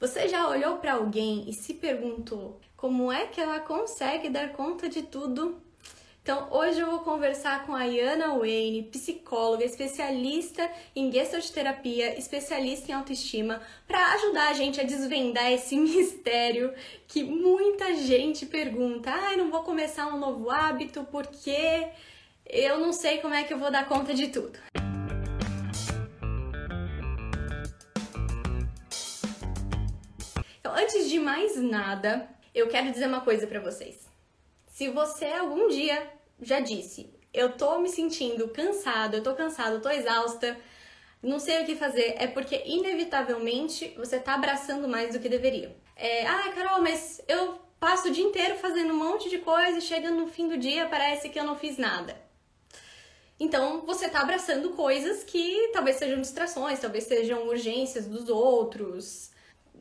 Você já olhou para alguém e se perguntou como é que ela consegue dar conta de tudo? Então, hoje eu vou conversar com a Iana Wayne, psicóloga, especialista em terapia, especialista em autoestima, para ajudar a gente a desvendar esse mistério que muita gente pergunta: "Ai, ah, não vou começar um novo hábito porque eu não sei como é que eu vou dar conta de tudo". Antes de mais nada, eu quero dizer uma coisa para vocês. Se você algum dia já disse, eu tô me sentindo cansado, eu tô cansado, eu tô exausta, não sei o que fazer, é porque inevitavelmente você tá abraçando mais do que deveria. É, ah, Carol, mas eu passo o dia inteiro fazendo um monte de coisa e chega no fim do dia parece que eu não fiz nada. Então você tá abraçando coisas que talvez sejam distrações, talvez sejam urgências dos outros,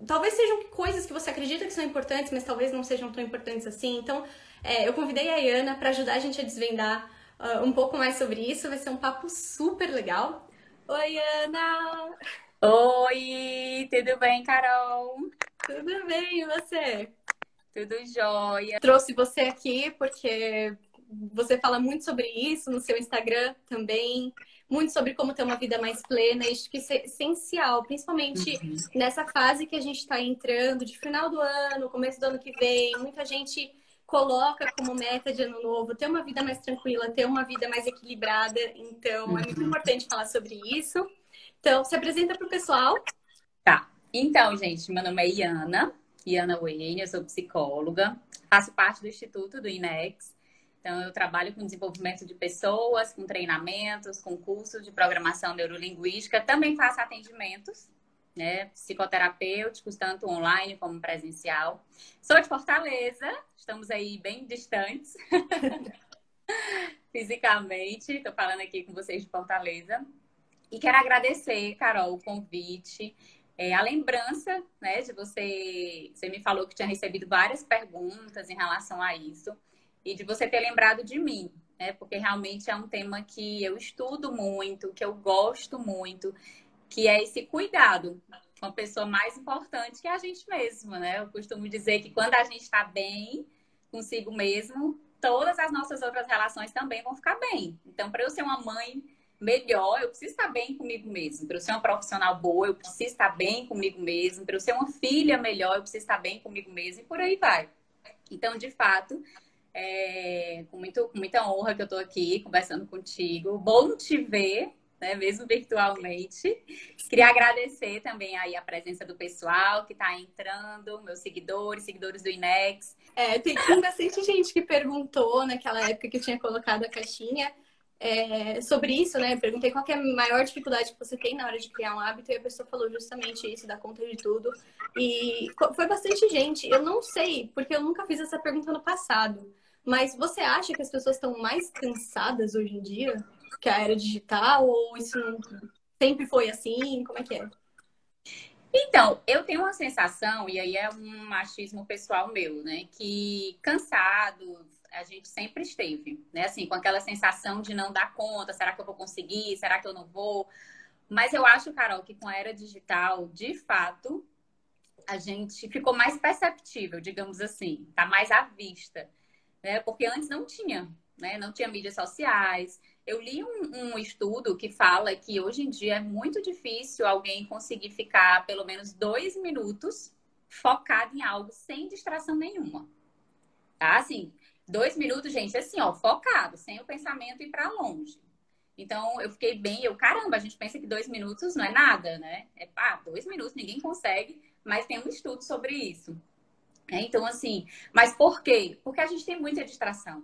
talvez sejam coisas que você acredita que são importantes, mas talvez não sejam tão importantes assim. Então, é, eu convidei a Iana para ajudar a gente a desvendar uh, um pouco mais sobre isso. Vai ser um papo super legal. Oi, Ana! Oi, tudo bem, Carol? Tudo bem, e você? Tudo jóia. Trouxe você aqui porque você fala muito sobre isso no seu Instagram também muito sobre como ter uma vida mais plena, isso que é essencial, principalmente uhum. nessa fase que a gente está entrando, de final do ano, começo do ano que vem, muita gente coloca como meta de ano novo ter uma vida mais tranquila, ter uma vida mais equilibrada, então uhum. é muito uhum. importante falar sobre isso. Então, se apresenta para o pessoal. Tá. Então, gente, meu nome é Iana, Iana Wayne, eu sou psicóloga, faço parte do Instituto do INEX, então, eu trabalho com desenvolvimento de pessoas, com treinamentos, com cursos de programação neurolinguística. Também faço atendimentos né, psicoterapêuticos, tanto online como presencial. Sou de Fortaleza, estamos aí bem distantes fisicamente. Estou falando aqui com vocês de Fortaleza. E quero agradecer, Carol, o convite. É, a lembrança né, de você. Você me falou que tinha recebido várias perguntas em relação a isso e de você ter lembrado de mim, né? Porque realmente é um tema que eu estudo muito, que eu gosto muito, que é esse cuidado com a pessoa mais importante que é a gente mesmo, né? Eu costumo dizer que quando a gente está bem consigo mesmo, todas as nossas outras relações também vão ficar bem. Então, para eu ser uma mãe melhor, eu preciso estar bem comigo mesmo. Para eu ser uma profissional boa, eu preciso estar bem comigo mesmo. Para eu ser uma filha melhor, eu preciso estar bem comigo mesmo. E por aí vai. Então, de fato, é, com, muito, com muita honra que eu estou aqui conversando contigo. Bom te ver, né, mesmo virtualmente. Queria agradecer também aí a presença do pessoal que está entrando, meus seguidores, seguidores do Inex. É, tem, bastante gente que perguntou naquela época que eu tinha colocado a caixinha é, sobre isso, né? Perguntei qual é a maior dificuldade que você tem na hora de criar um hábito e a pessoa falou justamente isso, dar conta de tudo. E foi bastante gente. Eu não sei, porque eu nunca fiz essa pergunta no passado. Mas você acha que as pessoas estão mais cansadas hoje em dia que a era digital? Ou isso sempre foi assim? Como é que é? Então, eu tenho uma sensação, e aí é um machismo pessoal meu, né? Que cansado, a gente sempre esteve, né? Assim, com aquela sensação de não dar conta, será que eu vou conseguir? Será que eu não vou? Mas eu acho, Carol, que com a era digital, de fato, a gente ficou mais perceptível, digamos assim, tá mais à vista né? Porque antes não tinha, né? Não tinha mídias sociais. Eu li um, um, estudo que fala que hoje em dia é muito difícil alguém conseguir ficar pelo menos dois minutos focado em algo sem distração nenhuma. Tá? Assim, dois minutos, gente, assim, ó, focado, sem o pensamento ir para longe. Então, eu fiquei bem, eu, caramba, a gente pensa que dois minutos não é nada, né? É, ah, dois minutos, ninguém consegue, mas tem um estudo sobre isso. É, então, assim, mas por quê? Porque a gente tem muita distração.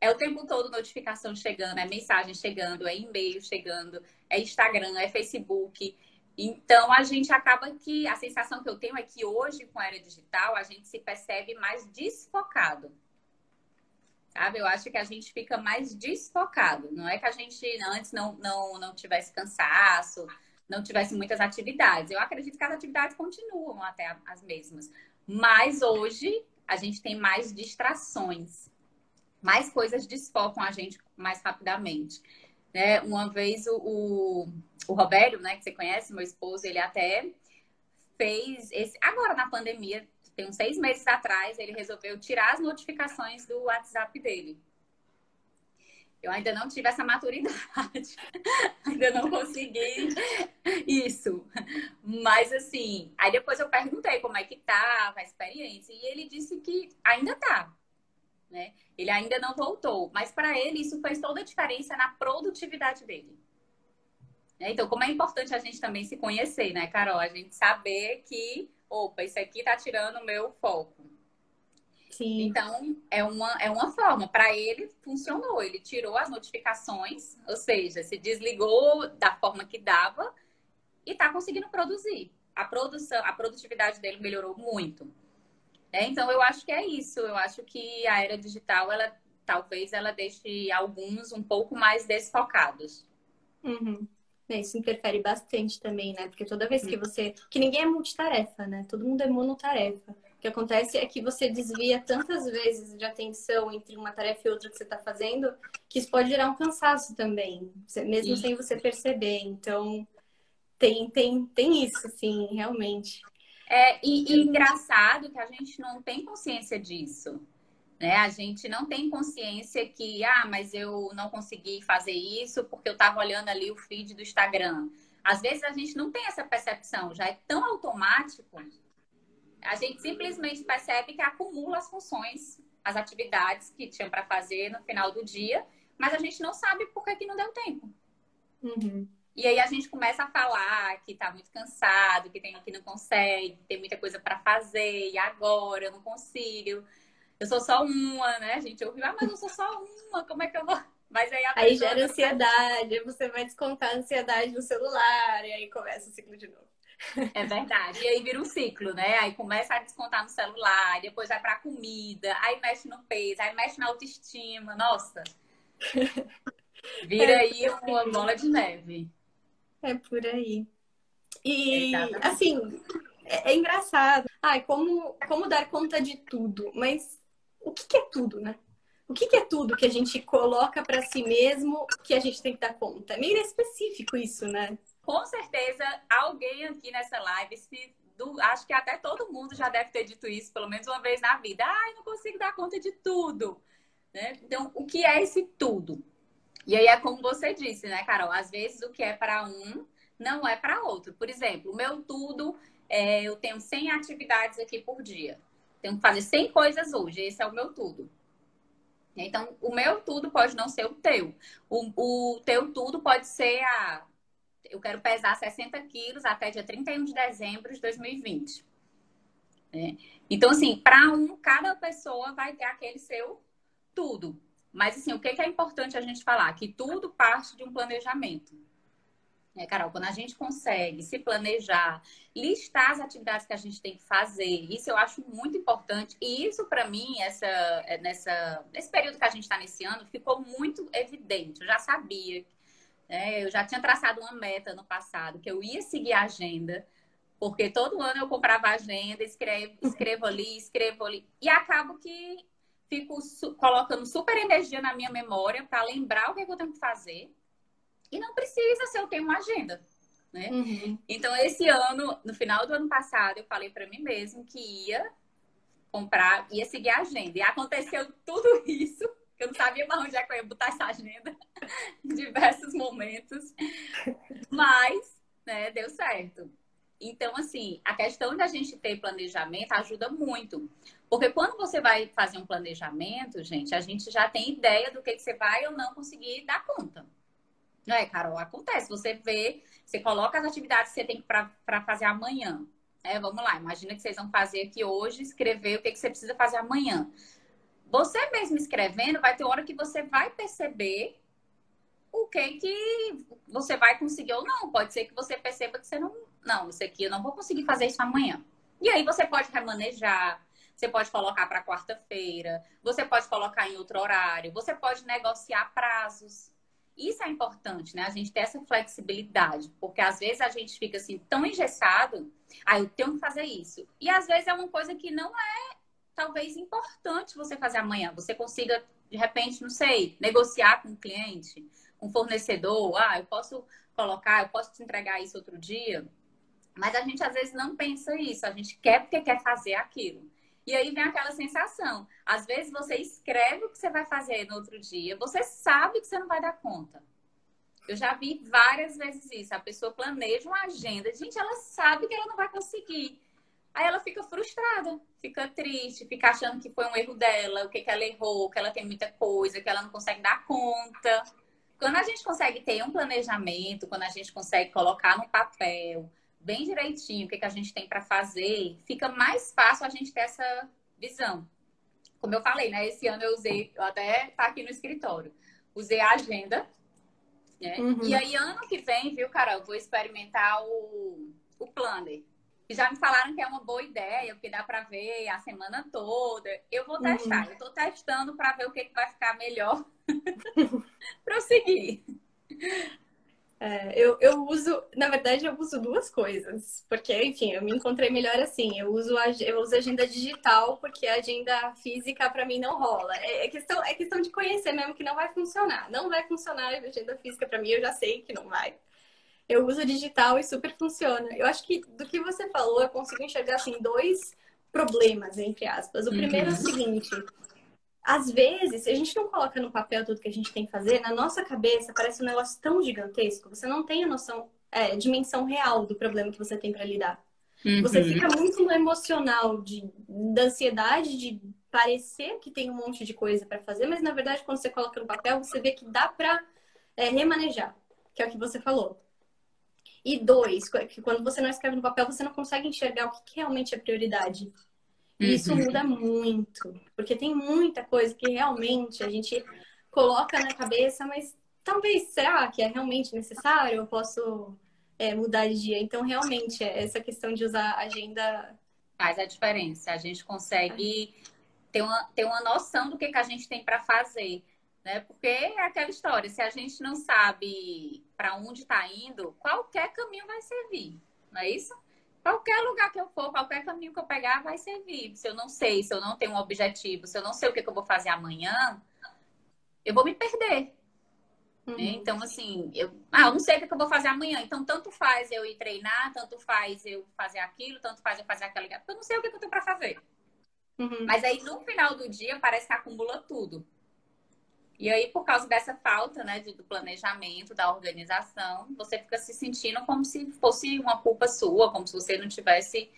É o tempo todo notificação chegando, é mensagem chegando, é e-mail chegando, é Instagram, é Facebook. Então, a gente acaba que a sensação que eu tenho é que hoje, com a era digital, a gente se percebe mais desfocado. Sabe? Eu acho que a gente fica mais desfocado. Não é que a gente antes não, não, não tivesse cansaço, não tivesse muitas atividades. Eu acredito que as atividades continuam até as mesmas. Mas hoje a gente tem mais distrações, mais coisas desfocam a gente mais rapidamente. Né? Uma vez o, o, o Robério, né, que você conhece, meu esposo, ele até fez esse. Agora, na pandemia, tem uns seis meses atrás, ele resolveu tirar as notificações do WhatsApp dele. Eu ainda não tive essa maturidade, ainda não consegui isso. Mas assim, aí depois eu perguntei como é que tava a experiência e ele disse que ainda tá, né? Ele ainda não voltou, mas para ele isso fez toda a diferença na produtividade dele. Né? Então, como é importante a gente também se conhecer, né, Carol? A gente saber que, opa, isso aqui tá tirando o meu foco. Sim. Então, é uma, é uma forma. Para ele, funcionou. Ele tirou as notificações, ou seja, se desligou da forma que dava e está conseguindo produzir. A produção, a produtividade dele melhorou muito. É, então, eu acho que é isso. Eu acho que a era digital, ela talvez ela deixe alguns um pouco mais desfocados. Uhum. É, isso interfere bastante também, né? Porque toda vez que uhum. você. Que ninguém é multitarefa, né? Todo mundo é monotarefa. O que acontece é que você desvia tantas vezes de atenção entre uma tarefa e outra que você está fazendo, que isso pode gerar um cansaço também, mesmo sem você perceber. Então, tem, tem, tem isso, sim, realmente. É, e, e engraçado que a gente não tem consciência disso. Né? A gente não tem consciência que, ah, mas eu não consegui fazer isso porque eu estava olhando ali o feed do Instagram. Às vezes a gente não tem essa percepção, já é tão automático a gente simplesmente percebe que acumula as funções, as atividades que tinha para fazer no final do dia, mas a gente não sabe por que, que não deu tempo. Uhum. E aí a gente começa a falar que tá muito cansado, que tem que não consegue, que tem muita coisa para fazer, e agora eu não consigo. Eu sou só uma, né? A gente ouviu, ah, mas eu sou só uma, como é que eu vou? Mas aí, aí gera ansiedade, aí você vai descontar a ansiedade no celular, e aí começa o ciclo de novo. É verdade. E aí vira um ciclo, né? Aí começa a descontar no celular, depois vai pra comida, aí mexe no peso, aí mexe na autoestima. Nossa. Vira é aí uma bola de neve. É por aí. E, Exatamente. assim, é, é, engraçado. Ai, como, como dar conta de tudo. Mas o que, que é tudo, né? O que, que, é tudo que a gente coloca para si mesmo que a gente tem que dar conta? É meio específico isso, né? com certeza alguém aqui nessa live, se, do, acho que até todo mundo já deve ter dito isso pelo menos uma vez na vida. Ai, não consigo dar conta de tudo. Né? Então, o que é esse tudo? E aí é como você disse, né, Carol? Às vezes o que é para um não é para outro. Por exemplo, o meu tudo, é, eu tenho 100 atividades aqui por dia. Tenho que fazer 100 coisas hoje. Esse é o meu tudo. Então, o meu tudo pode não ser o teu. O, o teu tudo pode ser a eu quero pesar 60 quilos até dia 31 de dezembro de 2020. É. Então, assim, para um, cada pessoa vai ter aquele seu tudo. Mas, assim, o que é importante a gente falar? Que tudo parte de um planejamento. É, Carol, quando a gente consegue se planejar, listar as atividades que a gente tem que fazer, isso eu acho muito importante. E isso, para mim, essa, é, nessa, nesse período que a gente está nesse ano, ficou muito evidente. Eu já sabia é, eu já tinha traçado uma meta no passado, que eu ia seguir a agenda, porque todo ano eu comprava agenda, escrevo, escrevo ali, escrevo ali. E acabo que fico su colocando super energia na minha memória para lembrar o que, é que, eu tenho que fazer. E não precisa se eu tenho uma agenda. Né? Uhum. Então, esse ano, no final do ano passado, eu falei para mim mesmo que ia comprar, ia seguir a agenda. E aconteceu tudo isso eu não sabia mais onde é que eu ia botar essa agenda em diversos momentos. Mas, né, deu certo. Então, assim, a questão da gente ter planejamento ajuda muito. Porque quando você vai fazer um planejamento, gente, a gente já tem ideia do que, que você vai ou não conseguir dar conta. É, Carol? Acontece. Você vê, você coloca as atividades que você tem para fazer amanhã. É, vamos lá, imagina que vocês vão fazer aqui hoje, escrever o que, que você precisa fazer amanhã. Você mesmo escrevendo, vai ter hora que você vai perceber o que que você vai conseguir ou não. Pode ser que você perceba que você não, não, isso aqui eu não vou conseguir fazer isso amanhã. E aí você pode remanejar, você pode colocar para quarta-feira, você pode colocar em outro horário, você pode negociar prazos. Isso é importante, né? A gente ter essa flexibilidade, porque às vezes a gente fica assim tão engessado, ah, eu tenho que fazer isso. E às vezes é uma coisa que não é talvez importante você fazer amanhã. Você consiga, de repente, não sei, negociar com um cliente, um fornecedor. Ah, eu posso colocar, eu posso te entregar isso outro dia. Mas a gente às vezes não pensa isso, a gente quer porque quer fazer aquilo. E aí vem aquela sensação. Às vezes você escreve o que você vai fazer no outro dia, você sabe que você não vai dar conta. Eu já vi várias vezes isso. A pessoa planeja uma agenda, gente, ela sabe que ela não vai conseguir. Aí ela fica frustrada, fica triste, fica achando que foi um erro dela, o que, que ela errou, que ela tem muita coisa, que ela não consegue dar conta. Quando a gente consegue ter um planejamento, quando a gente consegue colocar no papel bem direitinho o que, que a gente tem para fazer, fica mais fácil a gente ter essa visão. Como eu falei, né? Esse ano eu usei, eu até tá aqui no escritório, usei a agenda. Né? Uhum. E aí, ano que vem, viu, Carol, eu vou experimentar o, o planner. E já me falaram que é uma boa ideia, porque dá para ver a semana toda. Eu vou testar. Uhum. Eu tô testando para ver o que, que vai ficar melhor para eu seguir. É, eu, eu uso, na verdade, eu uso duas coisas, porque, enfim, eu me encontrei melhor assim. Eu uso, eu uso agenda digital, porque a agenda física para mim não rola. É, é, questão, é questão de conhecer mesmo que não vai funcionar. Não vai funcionar a agenda física para mim, eu já sei que não vai. Eu uso digital e super funciona. Eu acho que do que você falou, eu consigo enxergar assim dois problemas, entre aspas. O primeiro uhum. é o uhum. seguinte: às vezes, se a gente não coloca no papel tudo que a gente tem que fazer, na nossa cabeça parece um negócio tão gigantesco, você não tem a noção, é, dimensão real do problema que você tem para lidar. Uhum. Você fica muito no emocional de, da ansiedade de parecer que tem um monte de coisa para fazer, mas na verdade, quando você coloca no papel, você vê que dá para é, remanejar, que é o que você falou. E dois, que quando você não escreve no papel, você não consegue enxergar o que realmente é prioridade. E isso uhum. muda muito, porque tem muita coisa que realmente a gente coloca na cabeça, mas talvez, será que é realmente necessário? Eu posso é, mudar de dia? Então, realmente, é essa questão de usar agenda... Faz a diferença. A gente consegue ter uma, ter uma noção do que, que a gente tem para fazer. Né? Porque é aquela história, se a gente não sabe para onde está indo, qualquer caminho vai servir, não é isso? Qualquer lugar que eu for, qualquer caminho que eu pegar vai servir. Se eu não sei, se eu não tenho um objetivo, se eu não sei o que, que eu vou fazer amanhã, eu vou me perder. Né? Então, assim, eu, ah, eu não sei o que, eu vou fazer amanhã. Então, tanto faz eu ir treinar, tanto faz eu fazer aquilo, tanto faz eu fazer aquela. Porque eu não sei o que, que eu tenho para fazer. Uhum. Mas aí, no final do dia, parece que acumula tudo. E aí, por causa dessa falta, né, do planejamento, da organização, você fica se sentindo como se fosse uma culpa sua, como se você não tivesse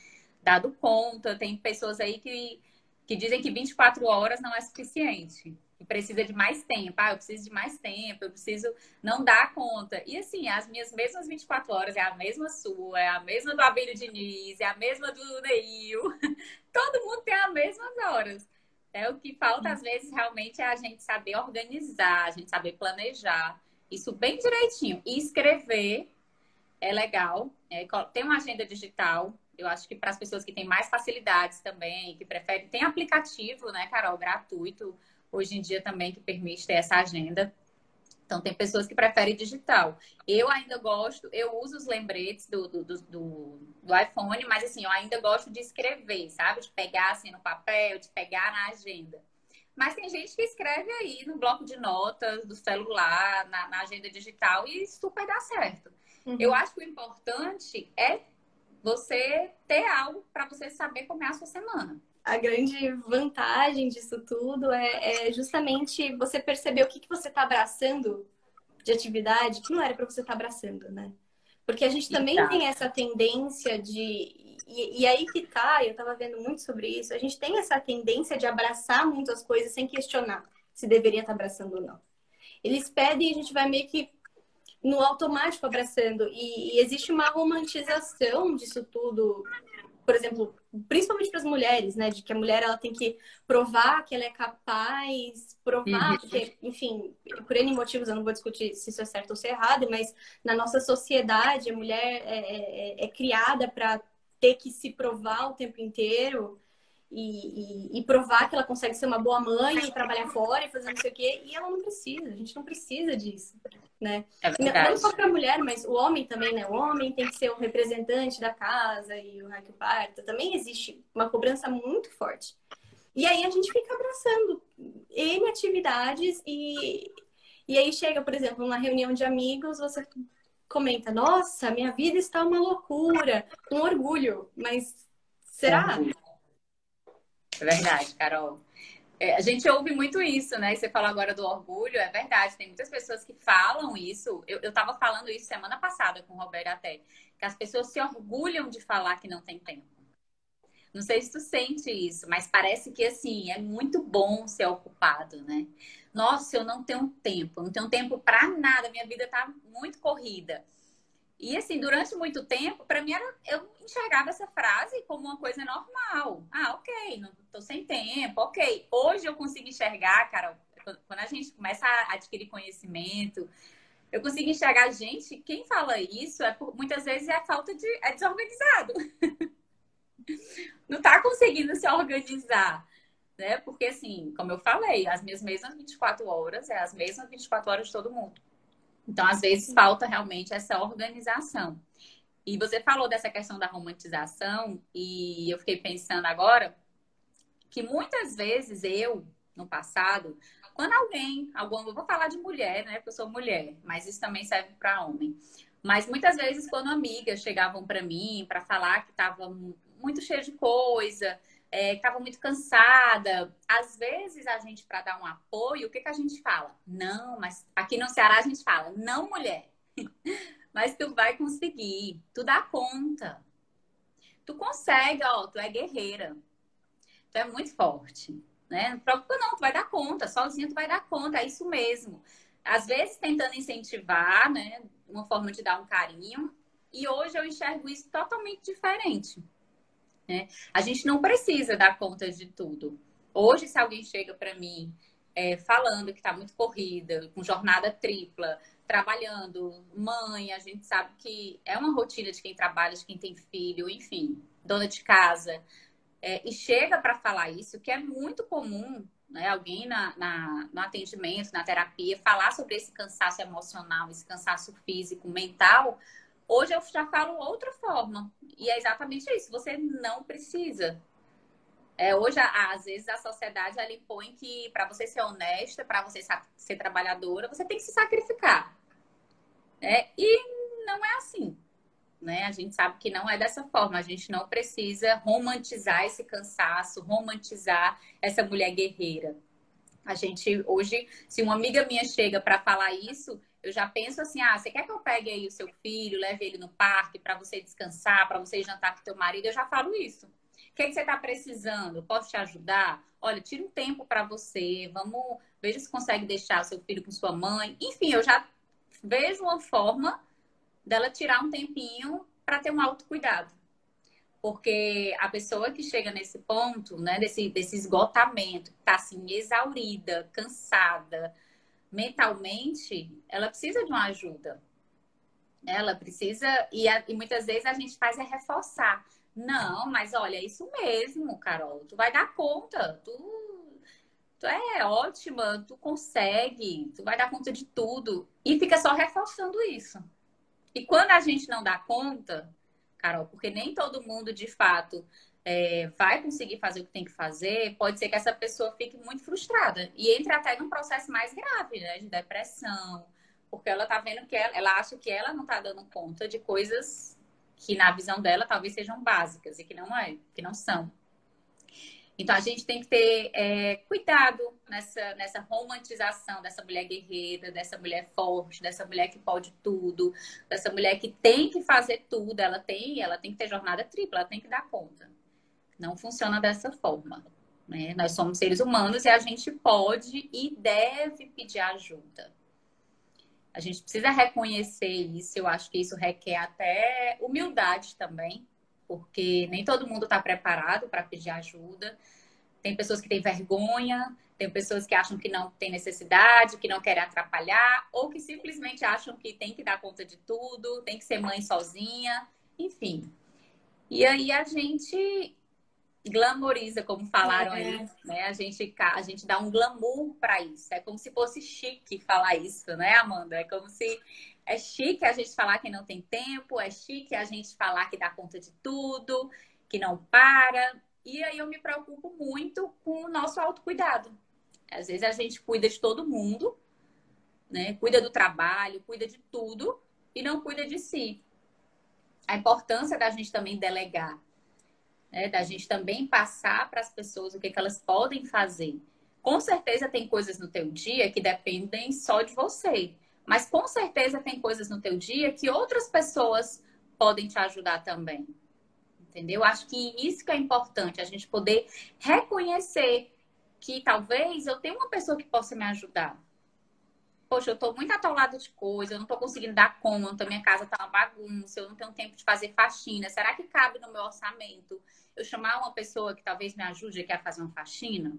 dado conta. Tem pessoas aí que, que dizem que 24 horas não é suficiente. E precisa de mais tempo. Ah, eu preciso de mais tempo, eu preciso não dar conta. E assim, as minhas mesmas 24 horas é a mesma sua, é a mesma do Abílio Diniz, é a mesma do Neil. Todo mundo tem as mesmas horas. É o que falta às vezes realmente é a gente saber organizar, a gente saber planejar isso bem direitinho e escrever é legal. É, tem uma agenda digital. Eu acho que para as pessoas que têm mais facilidades também, que preferem, tem aplicativo, né, Carol, gratuito hoje em dia também que permite ter essa agenda. Então, tem pessoas que preferem digital. Eu ainda gosto, eu uso os lembretes do, do, do, do, iPhone, mas assim, eu ainda gosto de escrever, sabe? De pegar assim no papel, de pegar na agenda. Mas tem gente que escreve aí no bloco de notas do celular, na, na agenda digital, e super dá certo. Uhum. Eu acho que o importante é você ter algo para você saber como é a sua semana a grande vantagem disso tudo é, é justamente você perceber o que, que você está abraçando de atividade que não era para você estar tá abraçando, né? Porque a gente também tá. tem essa tendência de. E, e, aí que tá, eu tava vendo muito sobre isso, a gente tem essa tendência de abraçar muitas coisas sem questionar se deveria estar tá abraçando ou não. Eles pedem e a gente vai meio que no automático abraçando. E, e existe uma romantização disso tudo por exemplo, principalmente para as mulheres, né? De que a mulher ela tem que provar que ela é capaz, provar, uhum. porque, enfim, por N motivos eu não vou discutir se isso é certo ou se é errado, mas na nossa sociedade a mulher é, é, é criada para ter que se provar o tempo inteiro e, e, e, provar que ela consegue ser uma boa mãe e trabalhar fora e fazer não sei o quê. E ela não precisa, a gente não precisa disso, né? É não só para a mulher, mas o homem também, né? O homem tem que ser o representante da casa e o raio parta. Também existe uma cobrança muito forte. E aí a gente fica abraçando N atividades e, e aí chega, por exemplo, numa reunião de amigos, você comenta, nossa, minha vida está uma loucura, com orgulho, mas será? É verdade, Carol. É, a gente ouve muito isso, né? Você falou agora do orgulho, é verdade. Tem muitas pessoas que falam isso. Eu, estava falando isso semana passada com o Roberto até, que as pessoas se orgulham de falar que não tem tempo. Não sei se tu sente isso, mas parece que assim é muito bom ser ocupado, né? Nossa, eu não tenho tempo, não tenho tempo para nada, minha vida tá muito corrida. E assim, durante muito tempo, para mim era, eu enxergava essa frase como uma coisa normal. Ah, ok, não tô sem tempo, ok. Hoje eu consigo enxergar, cara, quando a gente começa a adquirir conhecimento, eu consigo enxergar, gente, quem fala isso é por, muitas vezes é falta de. é desorganizado. não tá conseguindo se organizar né? Porque, assim, como eu falei, as minhas mesmas 24 horas é as mesmas 24 horas de todo mundo. Então, às vezes, falta realmente essa organização. E você falou dessa questão da romantização, e eu fiquei pensando agora que muitas vezes eu, no passado, quando alguém, algum, eu vou falar de mulher, né? Porque eu sou mulher, mas isso também serve para homem. Mas muitas vezes, quando amigas chegavam para mim para falar que estava muito cheio de coisa, estava é, muito cansada. Às vezes, a gente, para dar um apoio, o que, que a gente fala? Não, mas aqui no Ceará a gente fala, não, mulher. mas tu vai conseguir, tu dá conta. Tu consegue, ó, tu é guerreira. Tu é muito forte, né? Não preocupa não, tu vai dar conta, sozinha tu vai dar conta, é isso mesmo. Às vezes tentando incentivar, né? Uma forma de dar um carinho. E hoje eu enxergo isso totalmente diferente. Né? A gente não precisa dar conta de tudo. Hoje, se alguém chega para mim é, falando que está muito corrida, com jornada tripla, trabalhando, mãe, a gente sabe que é uma rotina de quem trabalha, de quem tem filho, enfim, dona de casa, é, e chega para falar isso, que é muito comum, né, alguém na, na, no atendimento, na terapia, falar sobre esse cansaço emocional, esse cansaço físico, mental, Hoje eu já falo outra forma. E é exatamente isso. Você não precisa. É, hoje, às vezes, a sociedade ela impõe que para você ser honesta, para você ser trabalhadora, você tem que se sacrificar. É, e não é assim. Né? A gente sabe que não é dessa forma. A gente não precisa romantizar esse cansaço, romantizar essa mulher guerreira. A gente hoje, se uma amiga minha chega para falar isso, eu já penso assim: ah, você quer que eu pegue aí o seu filho, leve ele no parque para você descansar, para você jantar com teu marido? Eu já falo isso. O que, é que você está precisando? Posso te ajudar? Olha, tira um tempo para você. Vamos, veja se consegue deixar o seu filho com sua mãe. Enfim, eu já vejo uma forma dela tirar um tempinho para ter um autocuidado. Porque a pessoa que chega nesse ponto, né, desse, desse esgotamento, que tá assim, exaurida, cansada, mentalmente, ela precisa de uma ajuda. Ela precisa, e, a, e muitas vezes a gente faz é reforçar. Não, mas olha, é isso mesmo, Carol. Tu vai dar conta. Tu, tu é ótima, tu consegue, tu vai dar conta de tudo. E fica só reforçando isso. E quando a gente não dá conta, Carol, porque nem todo mundo de fato é, vai conseguir fazer o que tem que fazer, pode ser que essa pessoa fique muito frustrada e entre até num processo mais grave, né? De depressão, porque ela tá vendo que ela, ela acha que ela não tá dando conta de coisas que na visão dela talvez sejam básicas e que não é, que não são. Então a gente tem que ter é, cuidado nessa, nessa romantização dessa mulher guerreira, dessa mulher forte, dessa mulher que pode tudo, dessa mulher que tem que fazer tudo, ela tem, ela tem que ter jornada tripla, ela tem que dar conta. Não funciona dessa forma. Né? Nós somos seres humanos e a gente pode e deve pedir ajuda. A gente precisa reconhecer isso. Eu acho que isso requer até humildade também, porque nem todo mundo está preparado para pedir ajuda. Tem pessoas que têm vergonha, tem pessoas que acham que não tem necessidade, que não querem atrapalhar, ou que simplesmente acham que tem que dar conta de tudo, tem que ser mãe sozinha, enfim. E aí a gente glamoriza, como falaram é. aí, né? A gente, a gente dá um glamour para isso. É como se fosse chique falar isso, né, Amanda? É como se é chique a gente falar que não tem tempo, é chique a gente falar que dá conta de tudo, que não para. E aí eu me preocupo muito com o nosso autocuidado. Às vezes a gente cuida de todo mundo, né? Cuida do trabalho, cuida de tudo, e não cuida de si. A importância da gente também delegar, né? da gente também passar para as pessoas o que, que elas podem fazer. Com certeza tem coisas no teu dia que dependem só de você, mas com certeza tem coisas no teu dia que outras pessoas podem te ajudar também. Entendeu? Acho que isso que é importante, a gente poder reconhecer que talvez eu tenha uma pessoa que possa me ajudar poxa, eu tô muito atolado de coisa, eu não tô conseguindo dar conta, minha casa tá uma bagunça, eu não tenho tempo de fazer faxina. Será que cabe no meu orçamento eu chamar uma pessoa que talvez me ajude aqui a fazer uma faxina?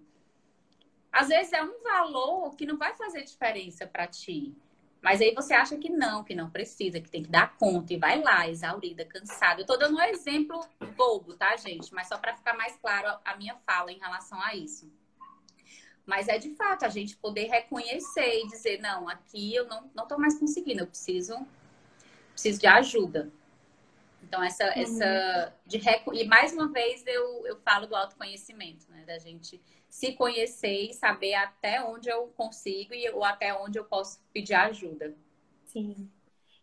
Às vezes é um valor que não vai fazer diferença para ti. Mas aí você acha que não, que não precisa, que tem que dar conta e vai lá, exaurida, cansada. Eu tô dando um exemplo bobo, tá, gente? Mas só para ficar mais claro a minha fala em relação a isso. Mas é de fato a gente poder reconhecer e dizer, não, aqui eu não, não tô mais conseguindo, eu preciso, preciso de ajuda. Então, essa, uhum. essa de reco... E mais uma vez eu, eu falo do autoconhecimento, né? Da gente se conhecer e saber até onde eu consigo e, ou até onde eu posso pedir ajuda. Sim.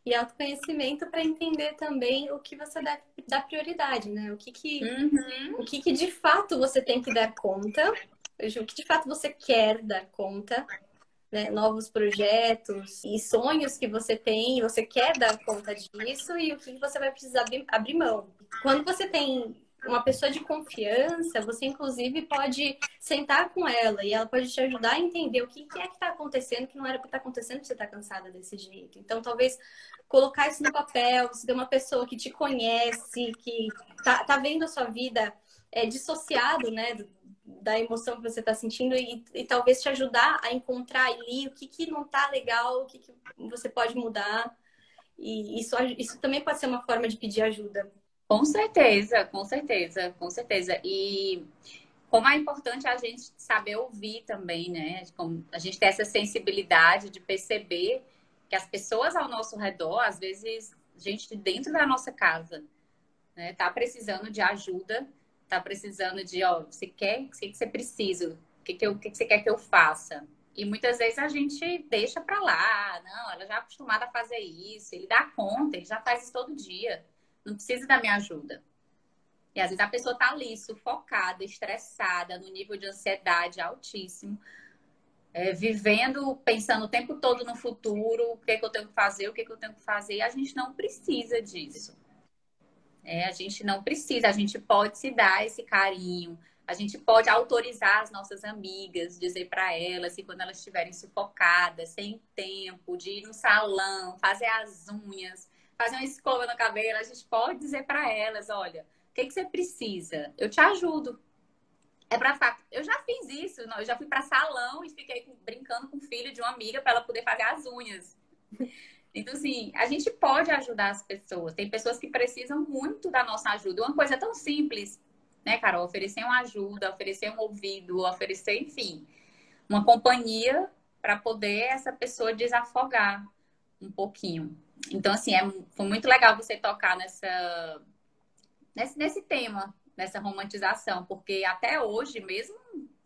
E autoconhecimento para entender também o que você deve dar prioridade, né? O que que, uhum. o que que de fato você tem que dar conta o que de fato você quer dar conta, né? novos projetos e sonhos que você tem, você quer dar conta disso e o que você vai precisar abrir mão. Quando você tem uma pessoa de confiança, você inclusive pode sentar com ela e ela pode te ajudar a entender o que é que está acontecendo, que não era o que está acontecendo, você está cansada desse jeito. Então, talvez colocar isso no papel, você ter uma pessoa que te conhece, que tá, tá vendo a sua vida é, dissociado, né, da emoção que você está sentindo e, e, talvez te ajudar a encontrar ali o que, que não está legal, o que, que você pode mudar. E isso, isso também pode ser uma forma de pedir ajuda. Com certeza, com certeza, com certeza. E como é importante a gente saber ouvir também, né? A gente tem essa sensibilidade de perceber que as pessoas ao nosso redor, às vezes, gente dentro da nossa casa, né, tá precisando de ajuda tá precisando de, ó, você quer, o que você precisa? O que, que, eu, que, que você quer que eu faça? E muitas vezes a gente deixa para lá, não, ela já é acostumada a fazer isso, ele dá conta, ele já faz isso todo dia, não precisa da minha ajuda. E às vezes a pessoa tá ali, sufocada, estressada, no nível de ansiedade altíssimo, é, vivendo, pensando o tempo todo no futuro, o que, é que eu tenho que fazer, o que, é que eu tenho que fazer, e a gente não precisa disso. É, a gente não precisa, a gente pode se dar esse carinho, a gente pode autorizar as nossas amigas, dizer para elas que quando elas estiverem sufocadas, sem tempo, de ir no salão, fazer as unhas, fazer uma escova no cabelo, a gente pode dizer para elas, olha, o que, que você precisa? Eu te ajudo. É para fato. Eu já fiz isso, eu já fui para salão e fiquei brincando com o filho de uma amiga para ela poder fazer as unhas. Então, assim, a gente pode ajudar as pessoas. Tem pessoas que precisam muito da nossa ajuda. Uma coisa tão simples, né, Carol? Oferecer uma ajuda, oferecer um ouvido, oferecer, enfim, uma companhia para poder essa pessoa desafogar um pouquinho. Então, assim, é, foi muito legal você tocar nessa, nesse, nesse tema, nessa romantização, porque até hoje, mesmo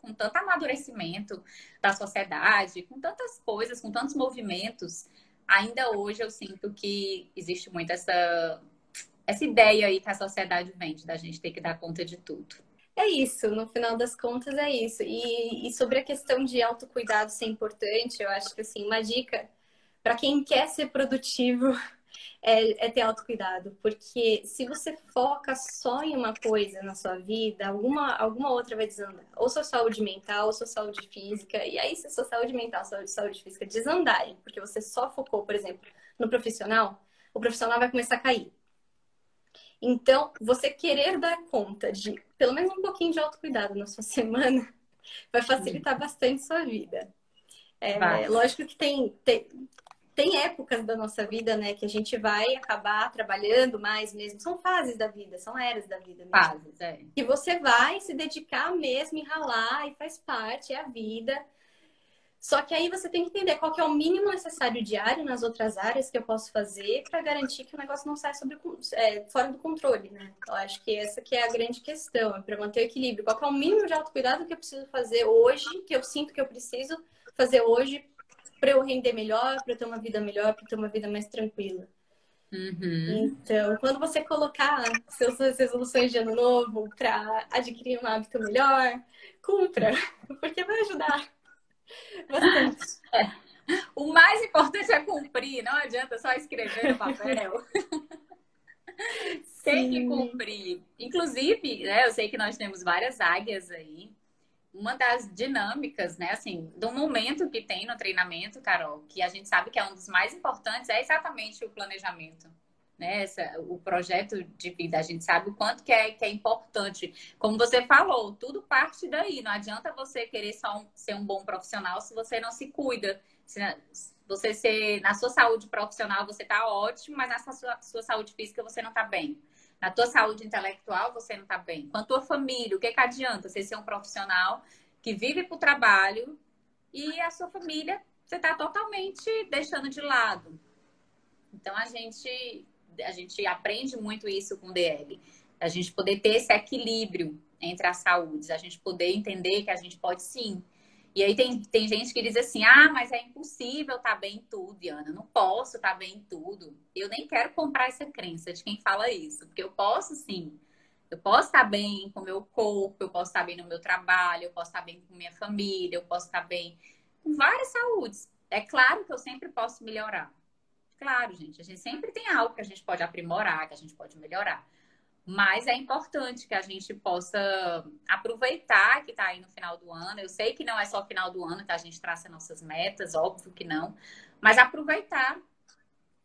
com tanto amadurecimento da sociedade, com tantas coisas, com tantos movimentos, ainda hoje eu sinto que existe muito essa, essa ideia aí que a sociedade vende, da gente ter que dar conta de tudo. É isso, no final das contas é isso. E, e sobre a questão de autocuidado ser importante, eu acho que assim, uma dica para quem quer ser produtivo é, é, ter autocuidado. Porque se você foca só em uma coisa na sua vida, alguma, alguma outra vai desandar. Ou sua saúde mental, ou sua saúde física. E aí, se sua saúde mental, sua saúde física desandarem, porque você só focou, por exemplo, no profissional, o profissional vai começar a cair. Então, você querer dar conta de pelo menos um pouquinho de autocuidado na sua semana vai facilitar bastante sua vida. É, lógico que tem, tem, tem épocas da nossa vida, né, que a gente vai acabar trabalhando mais mesmo. São fases da vida, são eras da vida mesmo. Fases, é. Que você vai se dedicar mesmo e ralar e faz parte, é a vida. Só que aí você tem que entender qual que é o mínimo necessário diário nas outras áreas que eu posso fazer para garantir que o negócio não saia sobre, é, fora do controle, né? Eu acho que essa que é a grande questão, é para manter o equilíbrio. Qual que é o mínimo de autocuidado que eu preciso fazer hoje, que eu sinto que eu preciso fazer hoje para eu render melhor, para eu ter uma vida melhor, para ter uma vida mais tranquila. Uhum. Então, quando você colocar seus, suas resoluções de ano novo para adquirir um hábito melhor, cumpra, porque vai ajudar bastante. É. O mais importante é cumprir, não adianta só escrever no papel. Tem que cumprir. Inclusive, né, eu sei que nós temos várias águias aí. Uma das dinâmicas, né, assim, do momento que tem no treinamento, Carol, que a gente sabe que é um dos mais importantes, é exatamente o planejamento. Né, Essa, o projeto de vida, a gente sabe o quanto que é, que é importante. Como você falou, tudo parte daí. Não adianta você querer só um, ser um bom profissional se você não se cuida. Se, você ser, na sua saúde profissional você tá ótimo, mas na sua, sua saúde física você não tá bem. Na tua saúde intelectual você não tá bem. Com a tua família, o que, que adianta você ser um profissional que vive pro trabalho e a sua família você tá totalmente deixando de lado. Então a gente a gente aprende muito isso com o DL. A gente poder ter esse equilíbrio entre as saúdes, a gente poder entender que a gente pode sim e aí tem, tem gente que diz assim: ah, mas é impossível estar tá bem em tudo, Diana. Não posso estar tá bem em tudo. Eu nem quero comprar essa crença de quem fala isso, porque eu posso sim. Eu posso estar tá bem com o meu corpo, eu posso estar bem no meu trabalho, eu posso estar bem com minha família, eu posso estar bem com várias saúdes. É claro que eu sempre posso melhorar. Claro, gente, a gente sempre tem algo que a gente pode aprimorar, que a gente pode melhorar. Mas é importante que a gente possa aproveitar que está aí no final do ano. Eu sei que não é só final do ano que a gente traça nossas metas, óbvio que não. Mas aproveitar,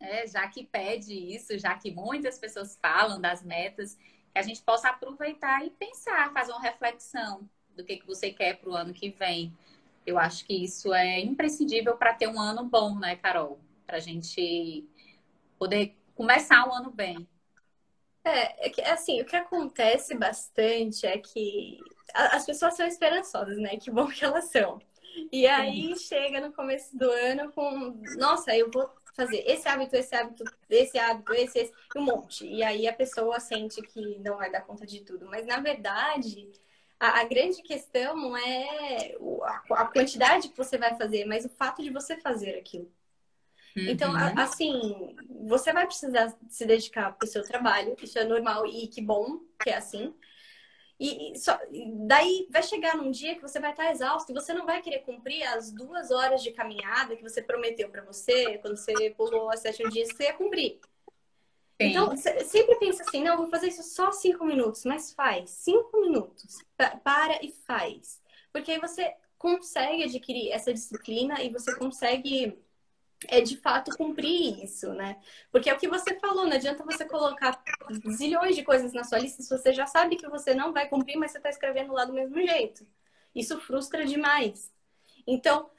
é, já que pede isso, já que muitas pessoas falam das metas, que a gente possa aproveitar e pensar, fazer uma reflexão do que, que você quer para o ano que vem. Eu acho que isso é imprescindível para ter um ano bom, né, Carol? Para a gente poder começar o ano bem. É, é assim, o que acontece bastante é que as pessoas são esperançosas, né? Que bom que elas são. E aí chega no começo do ano com, nossa, eu vou fazer esse hábito, esse hábito, esse hábito, esse, esse, um monte. E aí a pessoa sente que não vai dar conta de tudo. Mas na verdade, a, a grande questão não é a, a quantidade que você vai fazer, mas o fato de você fazer aquilo. Então, uhum. assim, você vai precisar se dedicar para o seu trabalho, isso é normal e que bom que é assim. E, e só, daí vai chegar num dia que você vai estar exausto e você não vai querer cumprir as duas horas de caminhada que você prometeu para você quando você pulou as sete dias que você ia cumprir. Sim. Então, sempre pensa assim, não, vou fazer isso só cinco minutos, mas faz. Cinco minutos. Para e faz. Porque aí você consegue adquirir essa disciplina e você consegue é de fato cumprir isso, né? Porque é o que você falou, não adianta você colocar zilhões de coisas na sua lista se você já sabe que você não vai cumprir, mas você está escrevendo lá do mesmo jeito. Isso frustra demais. Então,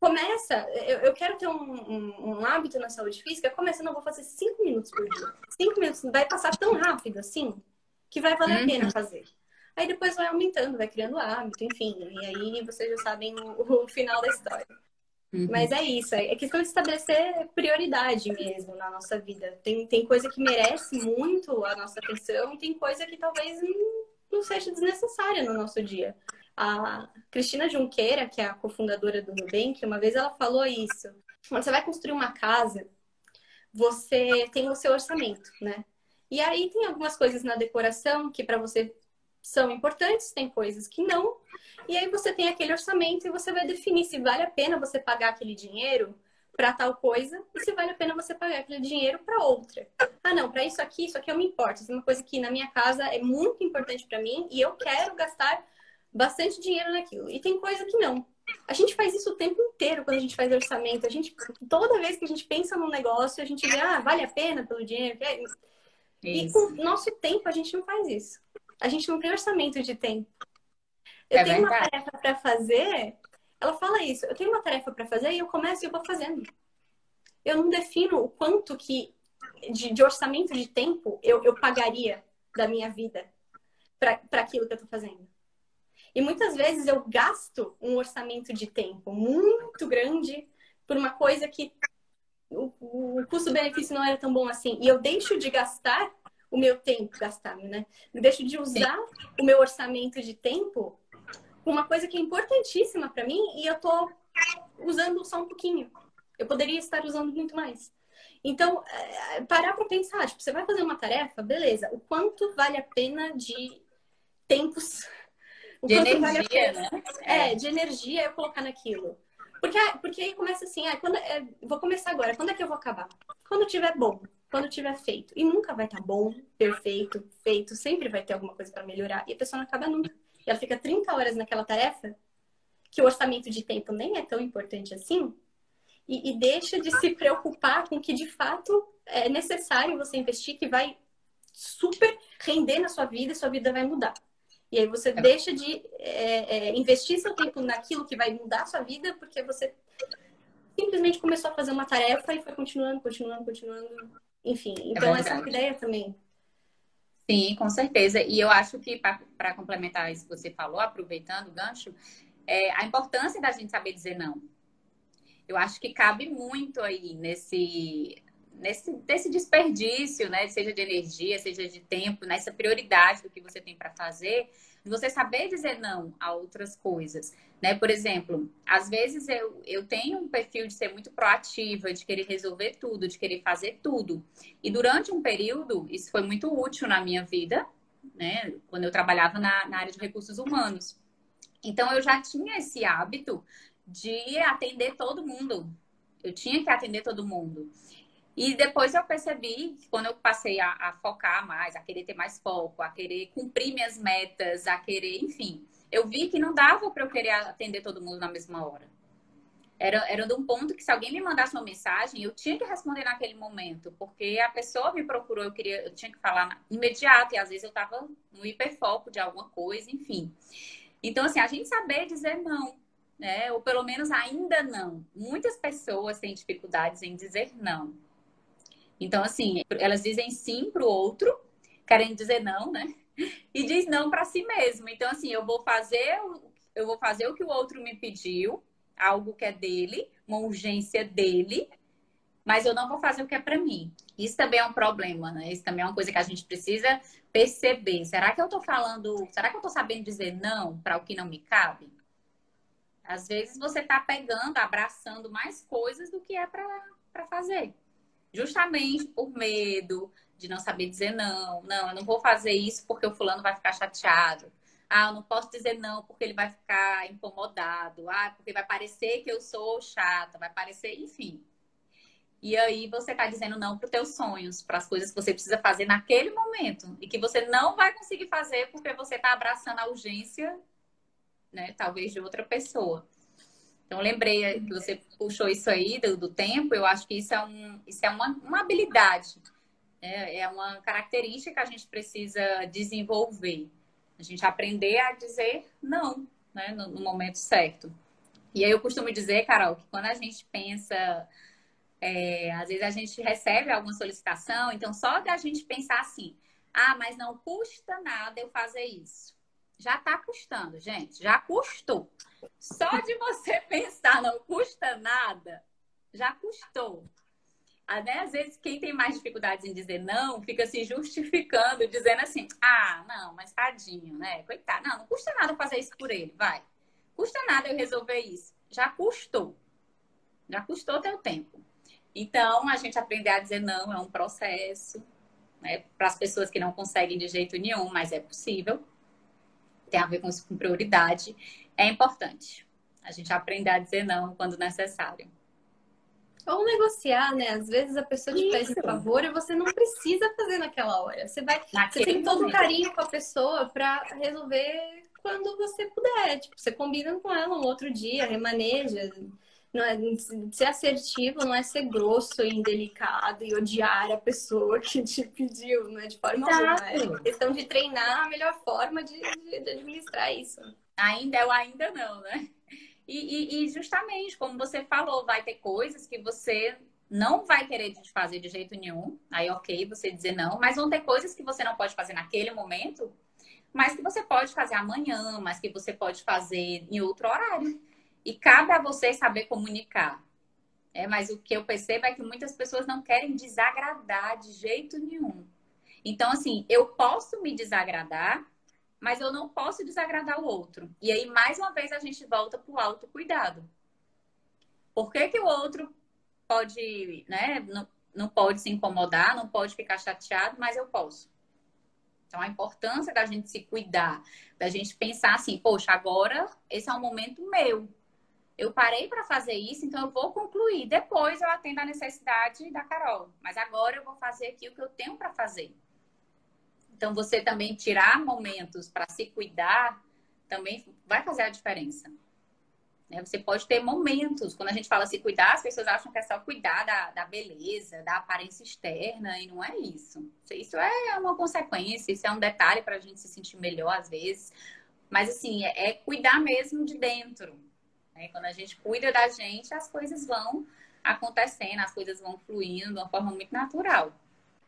começa. Eu, eu quero ter um, um, um, hábito na saúde física, começa, não vou fazer cinco minutos por dia. Cinco minutos vai passar tão rápido assim que vai valer a pena uhum. fazer. Aí depois vai aumentando, vai criando hábito, enfim. E aí vocês já sabem o, o final da história. Uhum. Mas é isso, é questão de estabelecer prioridade mesmo na nossa vida. Tem, tem coisa que merece muito a nossa atenção tem coisa que talvez não seja desnecessária no nosso dia. A Cristina Junqueira, que é a cofundadora do Nubank, uma vez ela falou isso. Quando você vai construir uma casa, você tem o seu orçamento, né? E aí tem algumas coisas na decoração que para você são importantes, tem coisas que não. E aí você tem aquele orçamento e você vai definir se vale a pena você pagar aquele dinheiro para tal coisa e se vale a pena você pagar aquele dinheiro para outra. Ah, não, para isso aqui, isso aqui eu me importo. Isso é uma coisa que na minha casa é muito importante para mim e eu quero gastar bastante dinheiro naquilo. E tem coisa que não. A gente faz isso o tempo inteiro quando a gente faz orçamento. A gente toda vez que a gente pensa num negócio, a gente vê, ah, vale a pena pelo dinheiro. E com o nosso tempo a gente não faz isso. A gente não tem orçamento de tempo. Eu é tenho uma tarefa para fazer, ela fala isso. Eu tenho uma tarefa para fazer e eu começo e eu vou fazendo. Eu não defino o quanto que de, de orçamento de tempo eu, eu pagaria da minha vida para aquilo que eu estou fazendo. E muitas vezes eu gasto um orçamento de tempo muito grande por uma coisa que o, o custo-benefício não era tão bom assim. E eu deixo de gastar o meu tempo gastado, né? Eu deixo de usar Sim. o meu orçamento de tempo com uma coisa que é importantíssima para mim e eu tô usando só um pouquinho. Eu poderia estar usando muito mais. Então, é, parar para pensar, tipo, você vai fazer uma tarefa, beleza, o quanto vale a pena de tempos o de energia, vale pena, né? É, de energia eu colocar naquilo. Porque, porque aí começa assim, ah, quando, é, vou começar agora, quando é que eu vou acabar? Quando tiver bom, quando tiver feito. E nunca vai estar tá bom, perfeito, feito, sempre vai ter alguma coisa para melhorar. E a pessoa não acaba nunca. E ela fica 30 horas naquela tarefa, que o orçamento de tempo nem é tão importante assim, e, e deixa de se preocupar com o que de fato é necessário você investir, que vai super render na sua vida e sua vida vai mudar. E aí você é. deixa de é, é, investir seu tempo naquilo que vai mudar a sua vida, porque você simplesmente começou a fazer uma tarefa e foi continuando, continuando, continuando. Enfim, é então essa é uma ideia também. Sim, com certeza. E eu acho que, para complementar isso que você falou, aproveitando o gancho, é a importância da gente saber dizer não. Eu acho que cabe muito aí nesse nesse desse desperdício, né, seja de energia, seja de tempo, nessa prioridade do que você tem para fazer, você saber dizer não a outras coisas, né? Por exemplo, às vezes eu, eu tenho um perfil de ser muito proativa, de querer resolver tudo, de querer fazer tudo. E durante um período, isso foi muito útil na minha vida, né? Quando eu trabalhava na, na área de recursos humanos. Então eu já tinha esse hábito de atender todo mundo. Eu tinha que atender todo mundo. E depois eu percebi, quando eu passei a, a, focar mais, a querer ter mais foco, a querer cumprir minhas metas, a querer, enfim, eu vi que não dava para eu querer atender todo mundo na mesma hora. Era, era de um ponto que se alguém me mandasse uma mensagem, eu tinha que responder naquele momento, porque a pessoa me procurou, eu queria, eu tinha que falar imediato, e às vezes eu estava no hiperfoco de alguma coisa, enfim. Então, assim, a gente saber dizer não, né? Ou pelo menos ainda não. Muitas pessoas têm dificuldades em dizer não. Então, assim, elas dizem sim para o outro, querem dizer não, né? E diz não para si mesmo. Então, assim, eu vou fazer, eu vou fazer o que o outro me pediu, algo que é dele, uma urgência dele, mas eu não vou fazer o que é para mim. Isso também é um problema, né? Isso também é uma coisa que a gente precisa perceber. Será que eu tô falando, será que eu tô sabendo dizer não para o que não me cabe? Às vezes você tá pegando, abraçando mais coisas do que é para fazer justamente por medo de não saber dizer não. Não, eu não vou fazer isso porque o fulano vai ficar chateado. Ah, eu não posso dizer não porque ele vai ficar incomodado. Ah, porque vai parecer que eu sou chata, vai parecer, enfim. E aí você está dizendo não para os teus sonhos, para as coisas que você precisa fazer naquele momento e que você não vai conseguir fazer porque você está abraçando a urgência, né, talvez de outra pessoa. Então, lembrei que você puxou isso aí do, do tempo, eu acho que isso é, um, isso é uma, uma habilidade, né? é uma característica que a gente precisa desenvolver. A gente aprender a dizer não, né? no, no momento certo. E aí eu costumo dizer, Carol, que quando a gente pensa é, às vezes a gente recebe alguma solicitação, então só da gente pensar assim, ah, mas não custa nada eu fazer isso já está custando, gente, já custou. Só de você pensar não custa nada, já custou. Até às vezes quem tem mais dificuldades em dizer não fica se justificando, dizendo assim: ah, não, mas tadinho, né? Coitado, não, não custa nada fazer isso por ele, vai. Custa nada eu resolver isso. Já custou. Já custou teu tempo. Então, a gente aprender a dizer não é um processo, né? Para as pessoas que não conseguem de jeito nenhum, mas é possível tem a ver com, com prioridade, é importante. A gente aprender a dizer não quando necessário. Ou negociar, né? Às vezes a pessoa te pede um favor e você não precisa fazer naquela hora. Você vai, Naquele você tem todo o carinho com a pessoa para resolver quando você puder. Tipo, você combina com ela um outro dia, remaneja não é ser assertivo, não é ser grosso e indelicado e odiar a pessoa que te pediu, não é de forma alguma. É questão de treinar a melhor forma de, de, de administrar isso. Ainda é o ainda não, né? E, e, e, justamente, como você falou, vai ter coisas que você não vai querer fazer de jeito nenhum. Aí, ok, você dizer não, mas vão ter coisas que você não pode fazer naquele momento, mas que você pode fazer amanhã, mas que você pode fazer em outro horário. E cabe a você saber comunicar. É, mas o que eu percebo é que muitas pessoas não querem desagradar de jeito nenhum. Então, assim, eu posso me desagradar, mas eu não posso desagradar o outro. E aí, mais uma vez, a gente volta para o autocuidado. Por que, que o outro pode, né? não pode se incomodar, não pode ficar chateado, mas eu posso. Então, a importância da gente se cuidar, da gente pensar assim, poxa, agora esse é um momento meu. Eu parei para fazer isso, então eu vou concluir. Depois eu atendo a necessidade da Carol. Mas agora eu vou fazer aqui o que eu tenho para fazer. Então, você também tirar momentos para se cuidar também vai fazer a diferença. Né? Você pode ter momentos, quando a gente fala se cuidar, as pessoas acham que é só cuidar da, da beleza, da aparência externa, e não é isso. Isso é uma consequência, isso é um detalhe para a gente se sentir melhor às vezes. Mas, assim, é, é cuidar mesmo de dentro. Né? Quando a gente cuida da gente, as coisas vão acontecendo, as coisas vão fluindo de uma forma muito natural.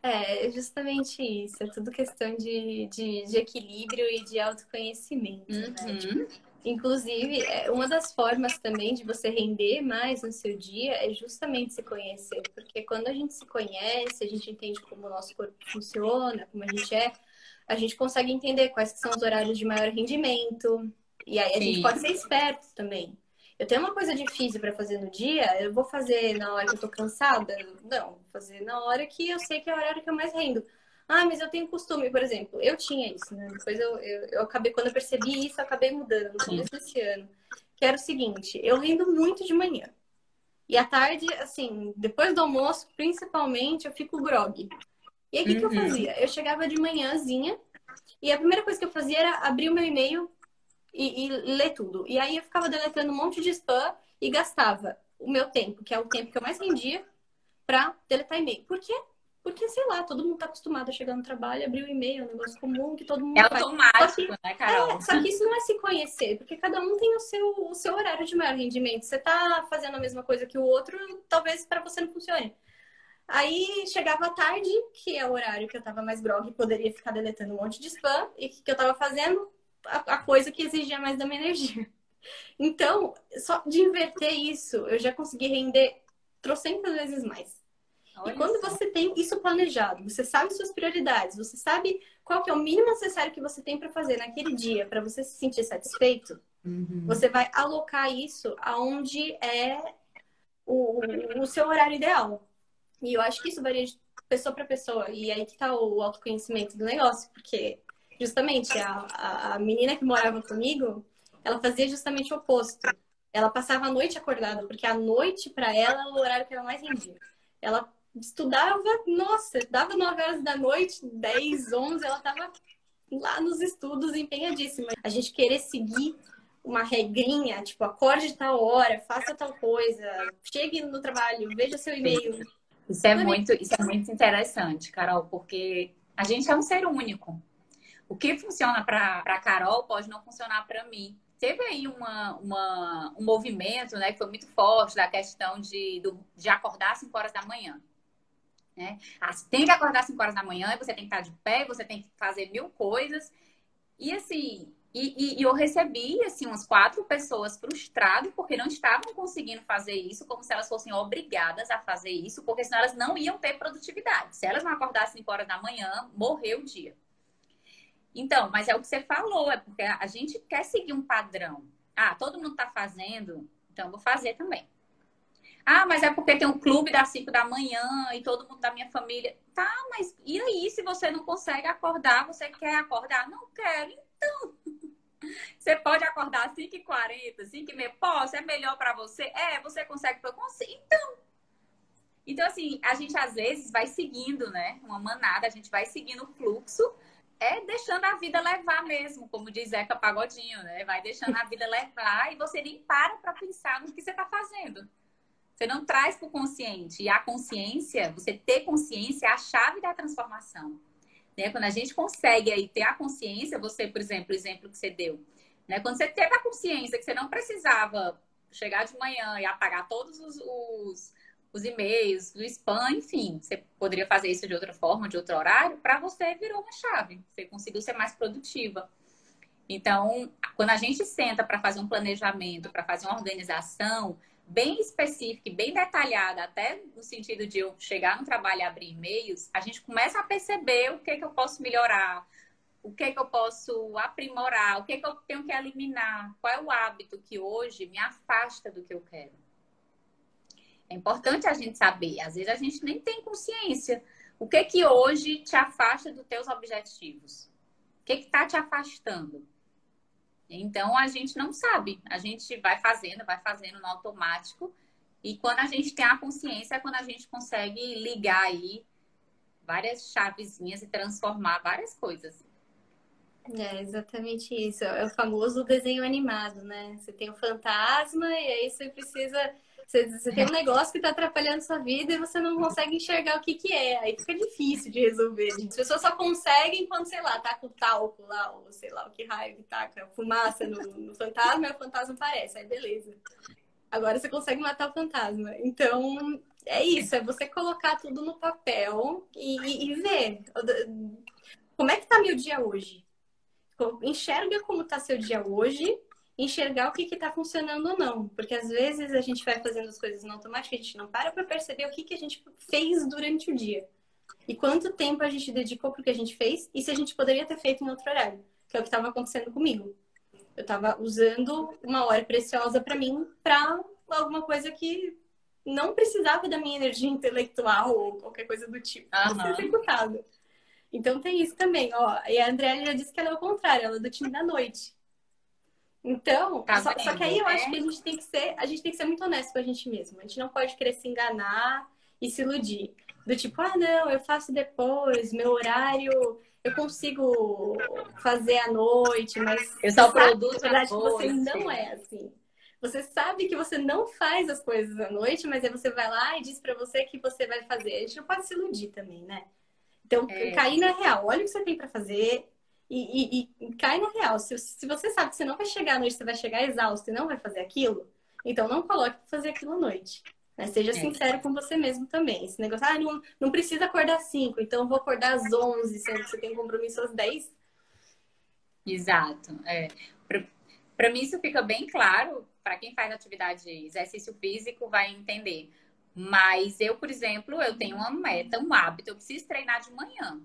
É, justamente isso. É tudo questão de, de, de equilíbrio e de autoconhecimento. Né? Uhum. Né? Tipo, Inclusive, é, uma das formas também de você render mais no seu dia é justamente se conhecer. Porque quando a gente se conhece, a gente entende como o nosso corpo funciona, como a gente é, a gente consegue entender quais são os horários de maior rendimento. E aí a Sim. gente pode ser esperto também. Eu tenho uma coisa difícil para fazer no dia, eu vou fazer na hora que eu tô cansada? Não, vou fazer na hora que eu sei que é o horário que eu mais rendo. Ah, mas eu tenho costume, por exemplo. Eu tinha isso, né? Depois eu, eu, eu acabei, quando eu percebi isso, eu acabei mudando no começo desse ano. Que era o seguinte, eu rendo muito de manhã. E à tarde, assim, depois do almoço, principalmente, eu fico grog. E aí, o que, que eu uhum. fazia? Eu chegava de manhãzinha e a primeira coisa que eu fazia era abrir o meu e-mail e, e ler tudo. E aí eu ficava deletando um monte de spam e gastava o meu tempo, que é o tempo que eu mais rendia, pra deletar e-mail. Por quê? Porque, sei lá, todo mundo tá acostumado a chegar no trabalho, abrir o e-mail, é um negócio comum que todo mundo É faz. automático, que, né, Carol? É, só que isso não é se conhecer, porque cada um tem o seu, o seu horário de maior rendimento. Você tá fazendo a mesma coisa que o outro, talvez para você não funcione. Aí chegava a tarde, que é o horário que eu tava mais grog, poderia ficar deletando um monte de spam, e que eu tava fazendo a, a coisa que exigia mais da minha energia. Então, só de inverter isso, eu já consegui render trocentas vezes mais. Olha e quando você tem isso planejado, você sabe suas prioridades, você sabe qual que é o mínimo necessário que você tem para fazer naquele dia para você se sentir satisfeito, uhum. você vai alocar isso aonde é o, o seu horário ideal. E eu acho que isso varia de pessoa para pessoa. E aí que tá o autoconhecimento do negócio, porque justamente a, a, a menina que morava comigo, ela fazia justamente o oposto. Ela passava a noite acordada, porque a noite para ela era o horário que ela mais rendia. Ela estudava, nossa, dava 9 horas da noite, 10, 11, ela estava lá nos estudos empenhadíssima. A gente querer seguir uma regrinha, tipo, acorde tal hora, faça tal coisa, chegue no trabalho, veja seu e-mail. Isso é, muito, isso é muito interessante, Carol, porque a gente é um ser único. O que funciona para Carol pode não funcionar para mim. Teve aí uma, uma, um movimento né, que foi muito forte da questão de, do, de acordar às 5 horas da manhã. Né? Ah, você tem que acordar às 5 horas da manhã, você tem que estar de pé, você tem que fazer mil coisas. E assim, e, e, eu recebi assim umas quatro pessoas frustradas porque não estavam conseguindo fazer isso, como se elas fossem obrigadas a fazer isso, porque senão elas não iam ter produtividade. Se elas não acordassem 5 horas da manhã, morreu o dia. Então, mas é o que você falou, é porque a gente quer seguir um padrão. Ah, todo mundo está fazendo, então vou fazer também. Ah, mas é porque tem um clube das 5 da manhã e todo mundo da minha família. Tá, mas e aí se você não consegue acordar, você quer acordar? Não quero. Então, você pode acordar às 5h40, 5h30. Posso? É melhor para você? É, você consegue? Eu consigo. Então. Então, assim, a gente às vezes vai seguindo, né? Uma manada, a gente vai seguindo o fluxo, é deixando a vida levar mesmo, como diz Zeca Pagodinho, né? Vai deixando a vida levar e você nem para para pensar no que você está fazendo. Você não traz para o consciente. E a consciência, você ter consciência é a chave da transformação. Né? Quando a gente consegue aí ter a consciência, você, por exemplo, o exemplo que você deu, né? Quando você teve a consciência que você não precisava chegar de manhã e apagar todos os, os, os e-mails, o spam, enfim, você poderia fazer isso de outra forma, de outro horário, para você virou uma chave. Você conseguiu ser mais produtiva. Então, quando a gente senta para fazer um planejamento, para fazer uma organização, bem específica e bem detalhada, até no sentido de eu chegar no trabalho e abrir e-mails, a gente começa a perceber o que, que eu posso melhorar, o que, que eu posso aprimorar, o que, que eu tenho que eliminar, qual é o hábito que hoje me afasta do que eu quero. É importante a gente saber. Às vezes a gente nem tem consciência. O que que hoje te afasta dos teus objetivos? O que que tá te afastando? Então a gente não sabe. A gente vai fazendo, vai fazendo no automático. E quando a gente tem a consciência, é quando a gente consegue ligar aí várias chavezinhas e transformar várias coisas. É exatamente isso. É o famoso desenho animado, né? Você tem o fantasma e aí você precisa. Você, você tem um negócio que está atrapalhando sua vida e você não consegue enxergar o que, que é. Aí fica difícil de resolver. As pessoas só conseguem quando, sei lá, tá com talco lá, ou sei lá, o que raio tá, com fumaça no, no fantasma, e o fantasma aparece. Aí beleza. Agora você consegue matar o fantasma. Então, é isso, é você colocar tudo no papel e, e, e ver como é que tá meu dia hoje enxerga como está seu dia hoje, enxergar o que está funcionando ou não. Porque às vezes a gente vai fazendo as coisas no automático, a gente não para para perceber o que, que a gente fez durante o dia. E quanto tempo a gente dedicou para o que a gente fez e se a gente poderia ter feito em outro horário, que é o que estava acontecendo comigo. Eu estava usando uma hora preciosa para mim para alguma coisa que não precisava da minha energia intelectual ou qualquer coisa do tipo. Uhum. Ser executado. Então tem isso também, ó. E a Andréa já disse que ela é o contrário, ela é do time da noite. Então, tá só, só, que aí eu acho que a gente tem que ser, a gente tem que ser muito honesto com a gente mesmo. A gente não pode querer se enganar e se iludir. Do tipo, ah, não, eu faço depois, meu horário eu consigo fazer à noite, mas eu só produzo na verdade você não é assim. Você sabe que você não faz as coisas à noite, mas aí você vai lá e diz para você que você vai fazer. A gente não pode se iludir também, né? Então, é. cair na real. Olha o que você tem para fazer e, e, e, cai na real. Se, se você sabe que você não vai chegar à noite, você vai chegar exausto e não vai fazer aquilo, então não coloque para fazer aquilo à noite. Né? Seja é. sincero com você mesmo também. Esse negócio, ah, não, não precisa acordar às 5, então vou acordar às 11, sendo que você tem compromisso às 10. Exato. É. Para mim, isso fica bem claro. Para quem faz atividade, exercício físico, vai entender. Mas eu, por exemplo, eu tenho uma meta, um hábito, eu preciso treinar de manhã.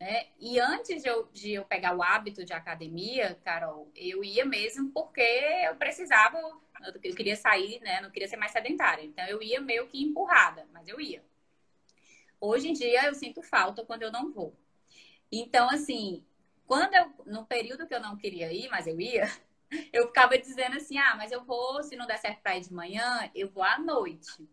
Né? E antes de eu, de eu pegar o hábito de academia, Carol, eu ia mesmo porque eu precisava, eu queria sair, né? Não queria ser mais sedentária. Então eu ia meio que empurrada, mas eu ia. Hoje em dia eu sinto falta quando eu não vou. Então, assim, quando eu, no período que eu não queria ir, mas eu ia, eu ficava dizendo assim: ah, mas eu vou, se não der certo para ir de manhã, eu vou à noite.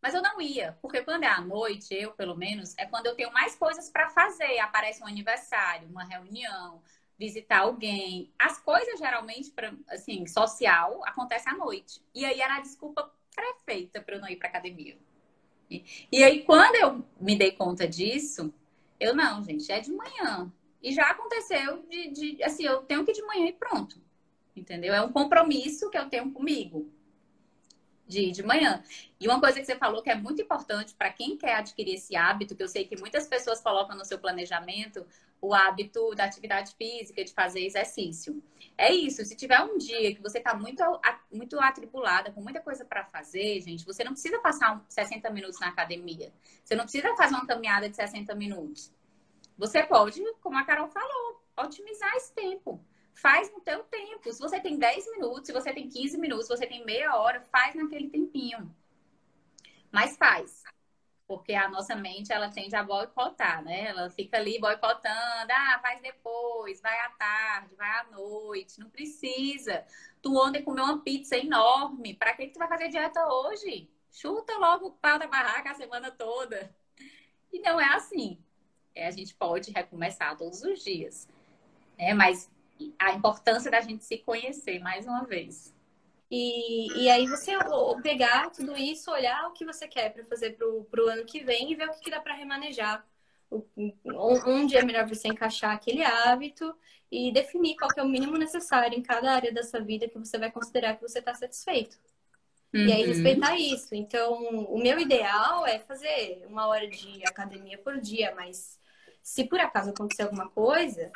Mas eu não ia, porque quando é à noite, eu pelo menos, é quando eu tenho mais coisas para fazer. Aparece um aniversário, uma reunião, visitar alguém. As coisas geralmente, pra, assim, social, acontece à noite. E aí era a desculpa perfeita para eu não ir para academia. E, e aí, quando eu me dei conta disso, eu não, gente, é de manhã. E já aconteceu de, de assim, eu tenho que ir de manhã e pronto entendeu? É um compromisso que eu tenho comigo de, de manhã. E uma coisa que você falou que é muito importante para quem quer adquirir esse hábito, que eu sei que muitas pessoas colocam no seu planejamento, o hábito da atividade física, de fazer exercício. É isso, se tiver um dia que você está muito, muito atribulada, com muita coisa para fazer, gente, você não precisa passar 60 minutos na academia. Você não precisa fazer uma caminhada de 60 minutos. Você pode, como a Carol falou, otimizar esse tempo faz no teu tempo. Se você tem 10 minutos, se você tem 15 minutos, se você tem meia hora, faz naquele tempinho. Mas faz. Porque a nossa mente, ela tende a boicotar, né? Ela fica ali boicotando. Ah, faz depois, vai à tarde, vai à noite. Não precisa. Tu ontem comeu uma pizza enorme. Para que, que tu vai fazer dieta hoje? Chuta logo o pau da barraca a semana toda. E não é assim. É, a gente pode recomeçar todos os dias. É, mas a importância da gente se conhecer mais uma vez. E, e aí você pegar tudo isso, olhar o que você quer para fazer para o ano que vem e ver o que, que dá para remanejar. Onde é melhor você encaixar aquele hábito e definir qual é o mínimo necessário em cada área da sua vida que você vai considerar que você está satisfeito. Uhum. E aí uhum. respeitar isso. Então, o meu ideal é fazer uma hora de academia por dia, mas se por acaso acontecer alguma coisa,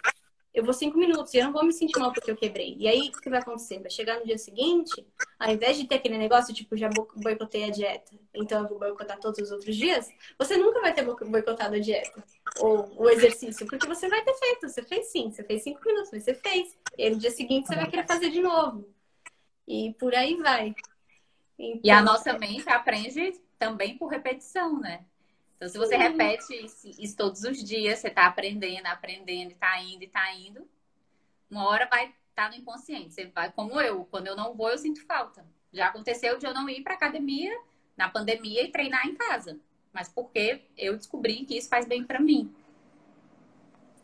eu vou cinco minutos e eu não vou me sentir mal porque eu quebrei. E aí, o que vai acontecer? Vai chegar no dia seguinte, ao invés de ter aquele negócio, tipo, já boicotei a dieta, então eu vou boicotar todos os outros dias, você nunca vai ter boicotado a dieta ou o exercício, porque você vai ter feito. Você fez sim, você fez cinco minutos, mas você fez. E aí, no dia seguinte, você vai querer fazer de novo. E por aí vai. Então, e a então, nossa mente aprende também por repetição, né? Então, se você repete isso todos os dias, você está aprendendo, aprendendo, está indo, está indo, uma hora vai estar tá no inconsciente. Você vai, como eu, quando eu não vou, eu sinto falta. Já aconteceu de eu não ir para academia na pandemia e treinar em casa, mas porque eu descobri que isso faz bem para mim.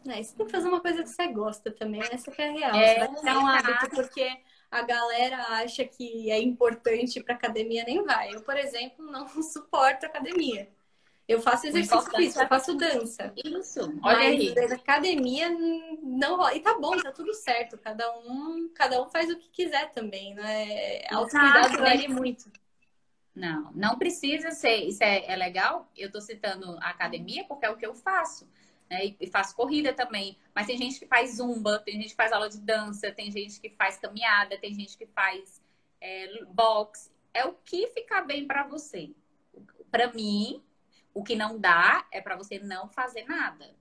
É, você tem que fazer uma coisa que você gosta também, essa que é a real. É, você vai criar um hábito porque a galera acha que é importante para academia, nem vai. Eu, por exemplo, não suporto academia. Eu faço exercício físico, eu faço dança. Isso. Olha aí. Mas academia não rola. E tá bom, tá tudo certo. Cada um, cada um faz o que quiser também, né? Autocuidado vale muito. Não, não precisa ser. Isso é, é legal. Eu tô citando a academia porque é o que eu faço. Né? E faço corrida também. Mas tem gente que faz zumba, tem gente que faz aula de dança, tem gente que faz caminhada, tem gente que faz é, boxe. É o que ficar bem para você. Para mim, o que não dá é para você não fazer nada.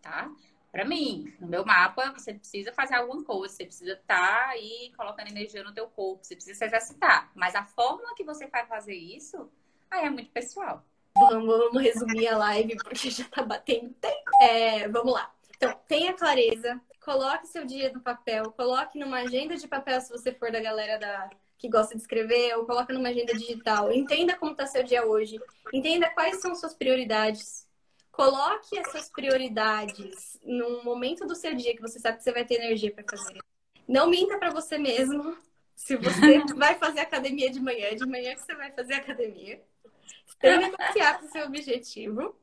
Tá? Para mim, no meu mapa, você precisa fazer alguma coisa, você precisa estar tá aí colocando energia no teu corpo, você precisa se exercitar. Mas a forma que você vai fazer isso, aí é muito pessoal. Vamos, vamos resumir a live, porque já tá batendo tempo. É, vamos lá. Então, tenha clareza, coloque seu dia no papel, coloque numa agenda de papel se você for da galera da, que gosta de escrever, ou coloca numa agenda digital. Entenda como está seu dia hoje. Entenda quais são suas prioridades. Coloque essas prioridades num momento do seu dia que você sabe que você vai ter energia para fazer. Não minta para você mesmo. Se você vai fazer academia de manhã, de manhã que você vai fazer academia. Tenha confiar para o seu objetivo.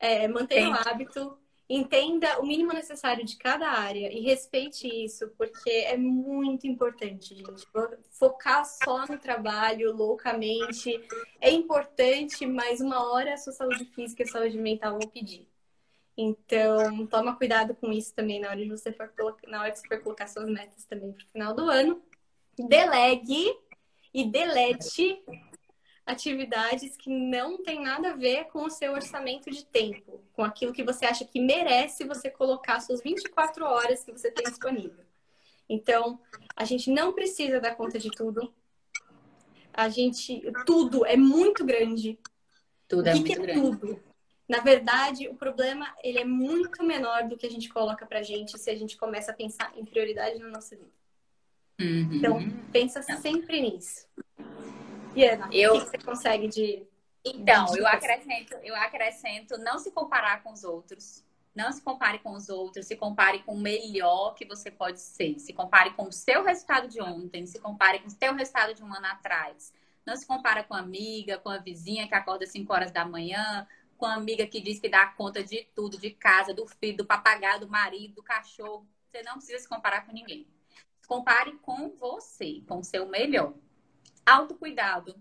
É, mantenha o hábito entenda o mínimo necessário de cada área e respeite isso, porque é muito importante, gente. Focar só no trabalho loucamente é importante, mas uma hora a sua saúde física e a saúde mental vão pedir. Então, toma cuidado com isso também na hora de você for colocar, na hora que você for colocar suas metas também para o final do ano. Delegue e delete atividades que não tem nada a ver com o seu orçamento de tempo, com aquilo que você acha que merece você colocar suas 24 horas que você tem disponível. Então, a gente não precisa dar conta de tudo. A gente, tudo é muito grande. Tudo é muito é grande. Tudo? Na verdade, o problema ele é muito menor do que a gente coloca pra gente se a gente começa a pensar em prioridade na nossa vida. Uhum. Então, pensa sempre nisso. E Ana, eu... o que você consegue de. Então, de eu acrescento, eu acrescento não se comparar com os outros. Não se compare com os outros, se compare com o melhor que você pode ser. Se compare com o seu resultado de ontem, se compare com o seu resultado de um ano atrás. Não se compara com a amiga, com a vizinha que acorda às 5 horas da manhã, com a amiga que diz que dá conta de tudo, de casa, do filho, do papagaio, do marido, do cachorro. Você não precisa se comparar com ninguém. Compare com você, com o seu melhor. Autocuidado.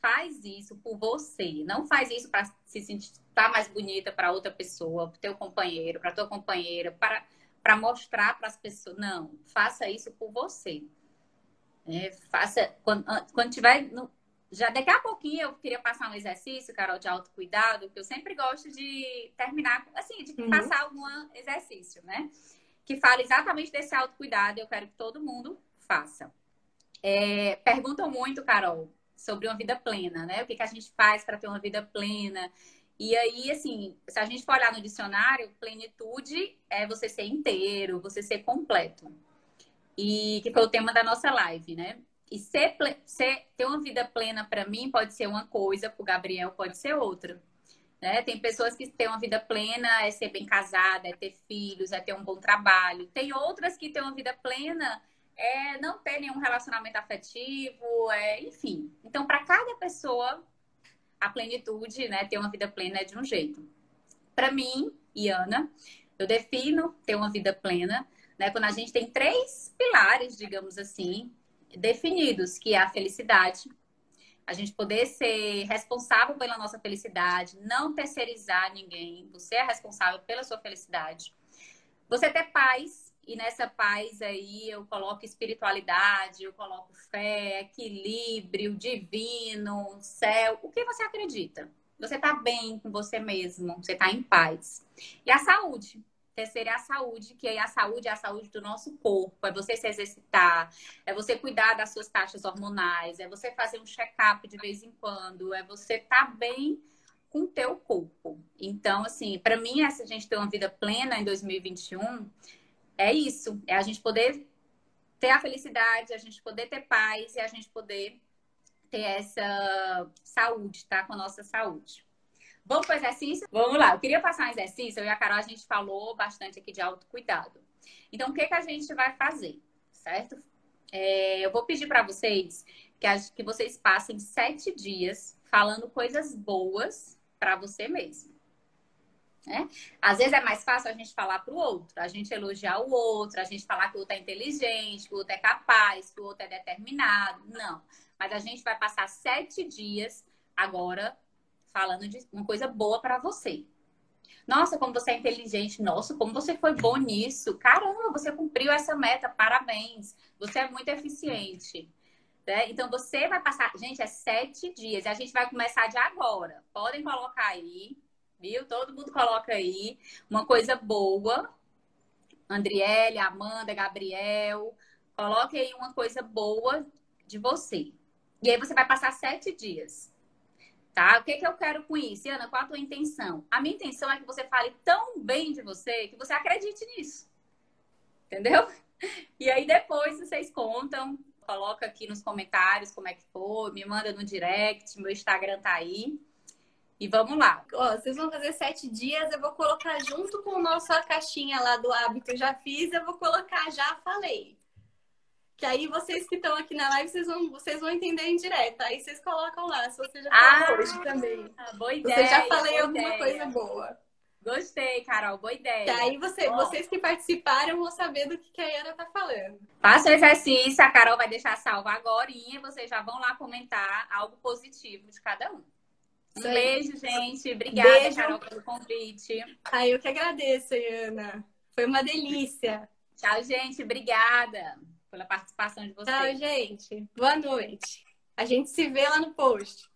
Faz isso por você. Não faz isso para se sentir tá mais bonita para outra pessoa, para teu companheiro, para tua companheira, para para mostrar para as pessoas. Não, faça isso por você. É, faça quando, quando tiver no, já daqui a pouquinho eu queria passar um exercício, Carol, de autocuidado, que eu sempre gosto de terminar, assim, de uhum. passar algum exercício, né? Que fala exatamente desse autocuidado. Eu quero que todo mundo faça. É, perguntam muito, Carol, sobre uma vida plena, né? O que, que a gente faz para ter uma vida plena? E aí, assim, se a gente for olhar no dicionário, plenitude é você ser inteiro, você ser completo. E que foi o tema da nossa live, né? E ser, ser ter uma vida plena para mim pode ser uma coisa, para o Gabriel pode ser outra. Né? Tem pessoas que têm uma vida plena, é ser bem casada, é ter filhos, é ter um bom trabalho. Tem outras que têm uma vida plena é não ter nenhum relacionamento afetivo, é, enfim. Então, para cada pessoa, a plenitude, né, ter uma vida plena é de um jeito. Para mim, Iana, eu defino ter uma vida plena, né, quando a gente tem três pilares, digamos assim, definidos, que é a felicidade, a gente poder ser responsável pela nossa felicidade, não terceirizar ninguém, você é responsável pela sua felicidade. Você ter paz, e nessa paz aí eu coloco espiritualidade, eu coloco fé, equilíbrio, divino, céu. O que você acredita? Você está bem com você mesmo, você está em paz. E a saúde, terceira é a saúde, que aí a saúde é a saúde do nosso corpo, é você se exercitar, é você cuidar das suas taxas hormonais, é você fazer um check-up de vez em quando, é você estar tá bem com o teu corpo. Então, assim, para mim, essa gente ter uma vida plena em 2021 é isso, é a gente poder ter a felicidade, a gente poder ter paz e a gente poder ter essa saúde, tá? Com a nossa saúde. Vamos para o exercício? Vamos lá. Eu queria passar um exercício. Eu e a Carol, a gente falou bastante aqui de autocuidado. Então, o que, que a gente vai fazer? Certo? É, eu vou pedir para vocês que, que vocês passem sete dias falando coisas boas para você mesmo. Né? Às vezes é mais fácil a gente falar para o outro, a gente elogiar o outro, a gente falar que o outro é inteligente, que o outro é capaz, que o outro é determinado. Não. Mas a gente vai passar sete dias agora falando de uma coisa boa para você. Nossa, como você é inteligente. Nossa, como você foi bom nisso. Caramba, você cumpriu essa meta. Parabéns. Você é muito eficiente. Né? Então, você vai passar. Gente, é sete dias. E a gente vai começar de agora. Podem colocar aí, viu? Todo mundo coloca aí. Uma coisa boa. Andriele, Amanda, Gabriel. Coloque aí uma coisa boa de você. E aí você vai passar sete dias. Tá? O que, que eu quero com isso? Ana, qual a tua intenção? A minha intenção é que você fale tão bem de você que você acredite nisso. Entendeu? E aí depois vocês contam, coloca aqui nos comentários como é que foi, me manda no direct, meu Instagram tá aí. E vamos lá. Ó, vocês vão fazer sete dias, eu vou colocar junto com a nossa caixinha lá do hábito já fiz, eu vou colocar já falei. Que aí vocês que estão aqui na live, vocês vão, vocês vão entender em direto. Aí vocês colocam lá, se você já falou ah, hoje também. Boa ideia. Você já falei alguma ideia. coisa boa. Gostei, Carol, boa ideia. Que aí você, vocês que participaram vão saber do que, que a Ana tá falando. Faça o exercício, a Carol vai deixar salvo agora e vocês já vão lá comentar algo positivo de cada um. Um beijo, gente. Obrigada, beijo. Carol, pelo convite. Ai, eu que agradeço, Ana. Foi uma delícia. Tchau, gente. Obrigada pela participação de vocês. Tchau, gente. Boa noite. A gente se vê lá no post.